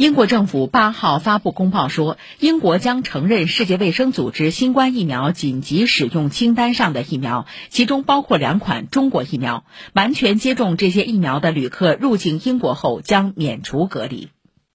英国政府八号发布公报说英国将承认世界卫生组织新冠疫苗紧急使用清单上的疫苗其中包括两款中国疫苗。完全接种这些疫苗的旅客入境英国后将免除隔离。